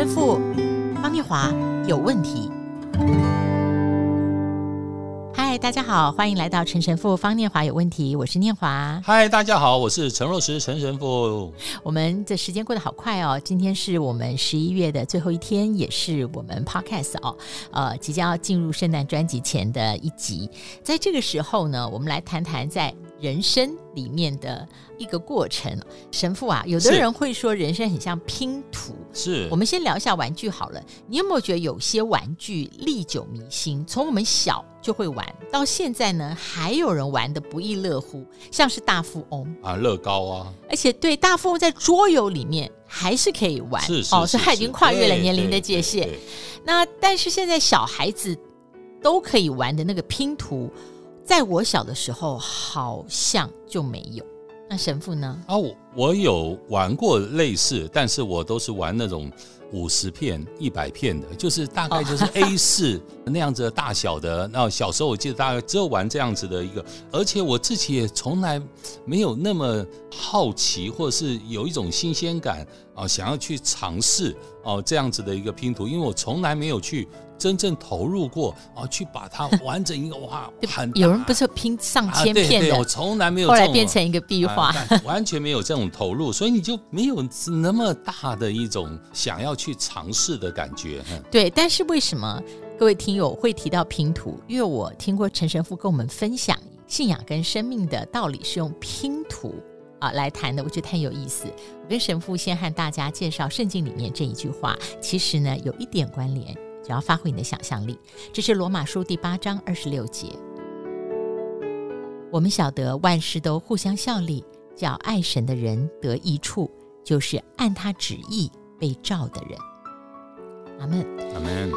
神父方念华有问题。嗨，大家好，欢迎来到陈神父方念华有问题，我是念华。嗨，大家好，我是陈若石陈神父。我们这时间过得好快哦，今天是我们十一月的最后一天，也是我们 Podcast 哦，呃，即将要进入圣诞专辑前的一集。在这个时候呢，我们来谈谈在人生里面的一个过程，神父啊，有的人会说人生很像拼图。是，我们先聊一下玩具好了。你有没有觉得有些玩具历久弥新？从我们小就会玩，到现在呢，还有人玩的不亦乐乎，像是大富翁啊，乐高啊，而且对大富翁在桌游里面还是可以玩，是是哦，所以它已经跨越了年龄的界限。那但是现在小孩子都可以玩的那个拼图。在我小的时候，好像就没有。那神父呢？啊，我我有玩过类似，但是我都是玩那种五十片、一百片的，就是大概就是 A 四那样子的大小的。那小时候我记得大概只有玩这样子的一个，而且我自己也从来没有那么好奇，或者是有一种新鲜感啊，想要去尝试哦这样子的一个拼图，因为我从来没有去。真正投入过啊，去把它完整一个哇，很有人不是拼上千片的，啊、对对我从来没有，后来变成一个壁画，啊，完全没有这种投入，所以你就没有那么大的一种想要去尝试的感觉。对，但是为什么各位听友会提到拼图？因为我听过陈神父跟我们分享信仰跟生命的道理是用拼图啊来谈的，我觉得很有意思。我跟神父先和大家介绍圣经里面这一句话，其实呢有一点关联。只要发挥你的想象力，这是罗马书第八章二十六节。我们晓得万事都互相效力，叫爱神的人得益处，就是按他旨意被召的人。阿门，阿门。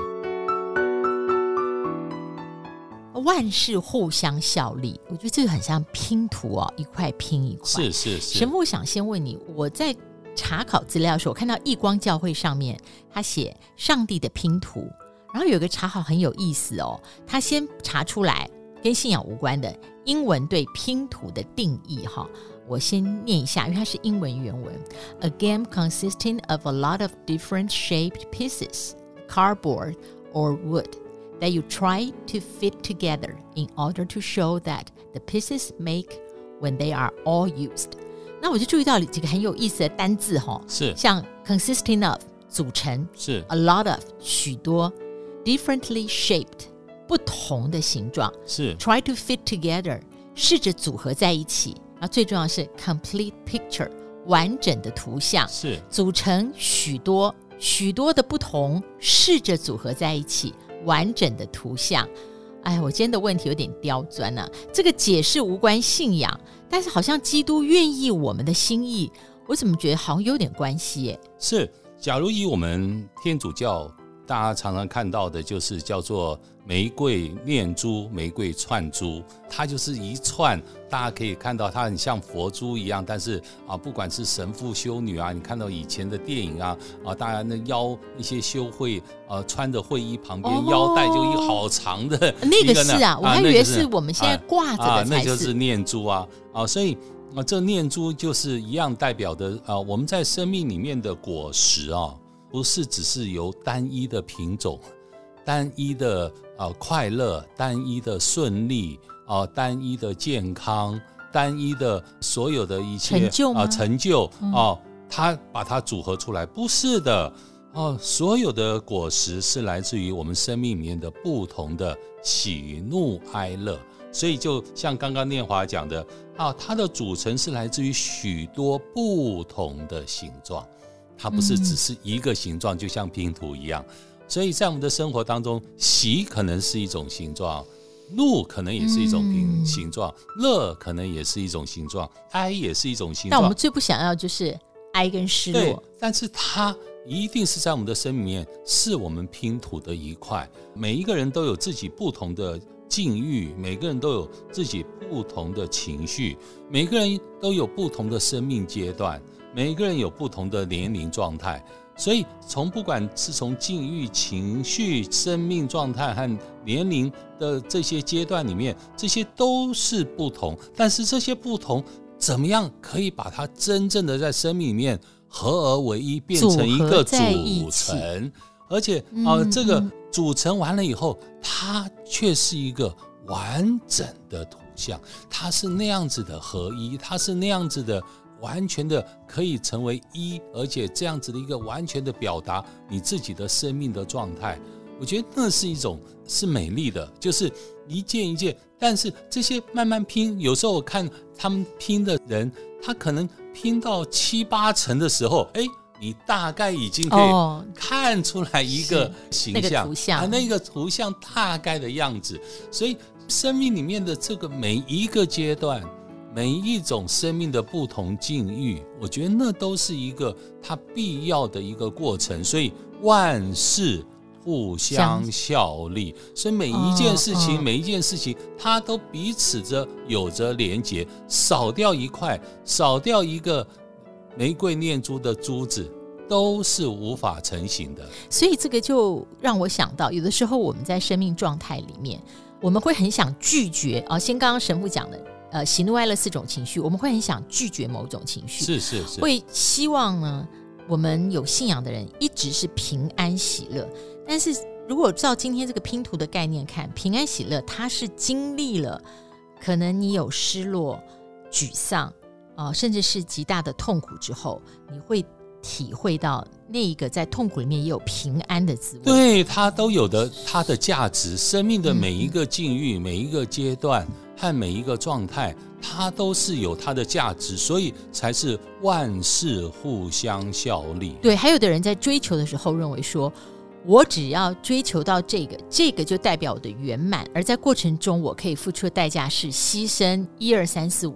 万事互相效力，我觉得这个很像拼图哦，一块拼一块。是是是。神父，我想先问你，我在。查考资料的时候，我看到异光教会上面他写上帝的拼图，然后有个查好很有意思哦，他先查出来跟信仰无关的英文对拼图的定义哈，我先念一下，因为它是英文原文：A game consisting of a lot of different shaped pieces, cardboard or wood that you try to fit together in order to show that the pieces make when they are all used. 那我就注意到几个很有意思的单字哈，是像 consisting of 组成，是 a lot of 许多，differently shaped 不同的形状，是 try to fit together 试着组合在一起，然后最重要是 complete picture 完整的图像，是组成许多许多的不同，试着组合在一起完整的图像。哎，我今天的问题有点刁钻呢、啊。这个解释无关信仰，但是好像基督愿意我们的心意，我怎么觉得好像有点关系耶？是，假如以我们天主教，大家常常看到的就是叫做。玫瑰念珠、玫瑰串珠，它就是一串，大家可以看到它很像佛珠一样。但是啊，不管是神父、修女啊，你看到以前的电影啊，啊，大家那腰一些修会呃穿的会衣旁边、哦、腰带就一好长的个那个是啊，我还以为是我们现在挂着的啊，那就是念珠啊啊，所以啊，这念珠就是一样代表的啊，我们在生命里面的果实啊，不是只是由单一的品种。单一的啊、呃、快乐，单一的顺利啊、呃，单一的健康，单一的所有的一切成就啊、呃、成就啊，他、呃、把它组合出来，不是的。哦、呃，所有的果实是来自于我们生命里面的不同的喜怒哀乐，所以就像刚刚念华讲的啊、呃，它的组成是来自于许多不同的形状，它不是只是一个形状，嗯、就像拼图一样。所以在我们的生活当中，喜可能是一种形状，怒可能也是一种形形状，乐、嗯、可能也是一种形状，哀也是一种形状。但我们最不想要就是哀跟失落。对，但是它一定是在我们的生命里面，是我们拼图的一块。每一个人都有自己不同的境遇，每个人都有自己不同的情绪，每个人都有不同的生命阶段，每一个人有不同的年龄状态。所以，从不管是从境遇、情绪、生命状态和年龄的这些阶段里面，这些都是不同。但是这些不同，怎么样可以把它真正的在生命里面合而为一，变成一个组成。而且啊、呃，这个组成完了以后，它却是一个完整的图像，它是那样子的合一，它是那样子的完全的可以成为一，而且这样子的一个完全的表达你自己的生命的状态。我觉得那是一种是美丽的，就是一件一件。但是这些慢慢拼，有时候我看他们拼的人，他可能拼到七八成的时候，哎，你大概已经可以看出来一个形象，那个图像，那个图像大概的样子。所以生命里面的这个每一个阶段，每一种生命的不同境遇，我觉得那都是一个它必要的一个过程。所以万事。互相效力，所以每一件事情，每一件事情，它都彼此着有着连结。少掉一块，少掉一个玫瑰念珠的珠子，都是无法成型的。所以这个就让我想到，有的时候我们在生命状态里面，我们会很想拒绝啊。先刚刚神父讲的，呃，喜怒哀乐四种情绪，我们会很想拒绝某种情绪，是是是，会希望呢，我们有信仰的人一直是平安喜乐。但是如果照今天这个拼图的概念看，平安喜乐，它是经历了可能你有失落、沮丧啊、呃，甚至是极大的痛苦之后，你会体会到那一个在痛苦里面也有平安的滋味。对，它都有的它的价值，生命的每一个境遇、嗯、每一个阶段和每一个状态，它都是有它的价值，所以才是万事互相效力。对，还有的人在追求的时候认为说。我只要追求到这个，这个就代表我的圆满。而在过程中，我可以付出的代价是牺牲一二三四五。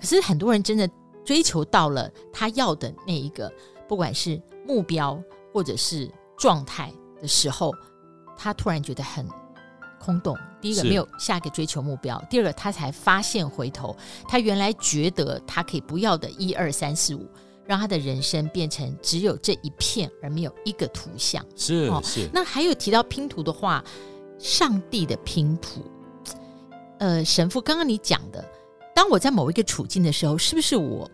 可是很多人真的追求到了他要的那一个，不管是目标或者是状态的时候，他突然觉得很空洞。第一个没有下一个追求目标，第二个他才发现回头，他原来觉得他可以不要的一二三四五。让他的人生变成只有这一片，而没有一个图像。是是、哦。那还有提到拼图的话，上帝的拼图。呃，神父，刚刚你讲的，当我在某一个处境的时候，是不是我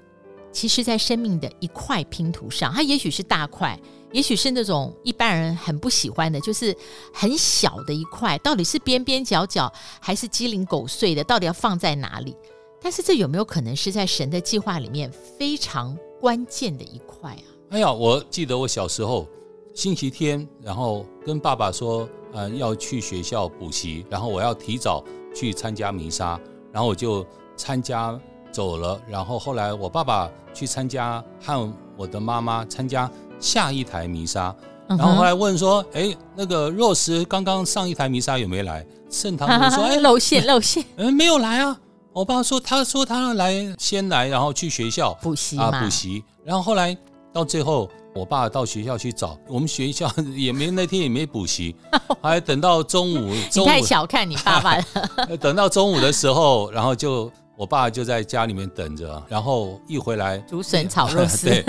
其实，在生命的一块拼图上，它也许是大块，也许是那种一般人很不喜欢的，就是很小的一块，到底是边边角角还是鸡零狗碎的，到底要放在哪里？但是这有没有可能是在神的计划里面非常关键的一块啊！哎呀，我记得我小时候星期天，然后跟爸爸说，呃，要去学校补习，然后我要提早去参加弥撒，然后我就参加走了。然后后来我爸爸去参加，和我的妈妈参加下一台弥撒，然后后来问说，哎，那个若石刚刚上一台弥撒有没有来？盛堂就说，哎，露馅 露馅，嗯，没有来啊。我爸说，他说他来先来，然后去学校补习啊补习，然后后来到最后，我爸到学校去找，我们学校 也没那天也没补习，还等到中午。中午你太小看你爸爸了。等到中午的时候，然后就我爸就在家里面等着，然后一回来竹笋炒肉 丝。对，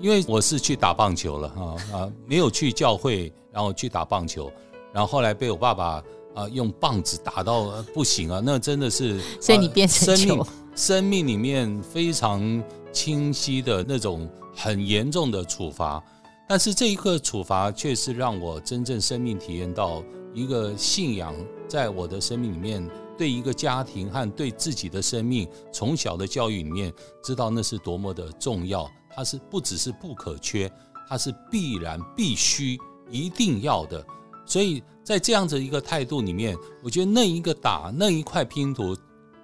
因为我是去打棒球了啊啊，没有去教会，然后去打棒球，然后后来被我爸爸。啊，用棒子打到不行啊！那真的是，所以你变成生命生命里面非常清晰的那种很严重的处罚。但是这一刻处罚却是让我真正生命体验到一个信仰，在我的生命里面，对一个家庭和对自己的生命从小的教育里面，知道那是多么的重要。它是不只是不可缺，它是必然、必须、一定要的。所以。在这样子一个态度里面，我觉得那一个打那一块拼图，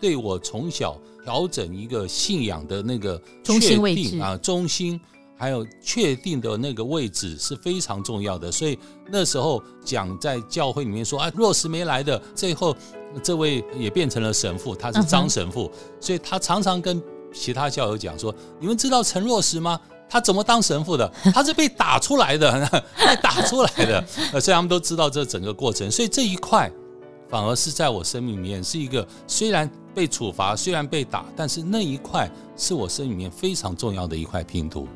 对我从小调整一个信仰的那个确定啊，中心还有确定的那个位置是非常重要的。所以那时候讲在教会里面说啊，若是没来的，最后这位也变成了神父，他是张神父，所以他常常跟其他教友讲说：“你们知道陈若石吗？”他怎么当神父的？他是被打出来的，被打出来的。呃，所以他们都知道这整个过程。所以这一块反而是在我生命里面是一个，虽然被处罚，虽然被打，但是那一块是我生命里面非常重要的一块拼图。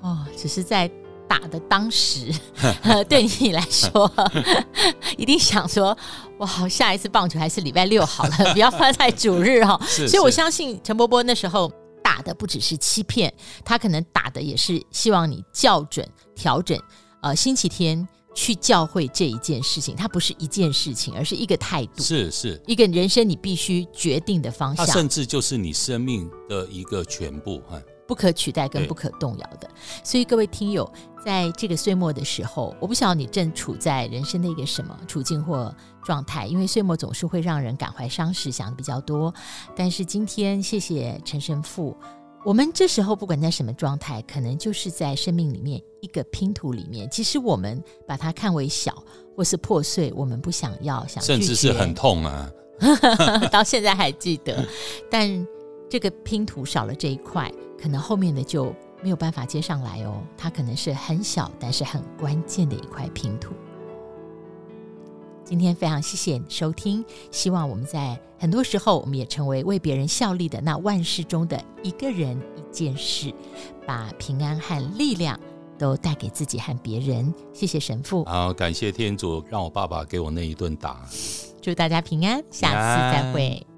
哦，只是在打的当时，对你来说，一定想说，哇，下一次棒球还是礼拜六好了，不要放在主日哈。所以我相信陈伯伯那时候。打的不只是欺骗，他可能打的也是希望你校准、调整。呃，星期天去教会这一件事情，它不是一件事情，而是一个态度，是是一个人生你必须决定的方向，它甚至就是你生命的一个全部，不可取代跟不可动摇的。所以各位听友，在这个岁末的时候，我不晓得你正处在人生的一个什么处境或状态，因为岁末总是会让人感怀伤时，想的比较多。但是今天，谢谢陈神父。我们这时候不管在什么状态，可能就是在生命里面一个拼图里面。其实我们把它看为小或是破碎，我们不想要，想甚至是很痛啊，到现在还记得。但这个拼图少了这一块，可能后面的就没有办法接上来哦。它可能是很小，但是很关键的一块拼图。今天非常谢谢你收听，希望我们在很多时候，我们也成为为别人效力的那万事中的一个人、一件事，把平安和力量都带给自己和别人。谢谢神父，好，感谢天主让我爸爸给我那一顿打，祝大家平安，下次再会。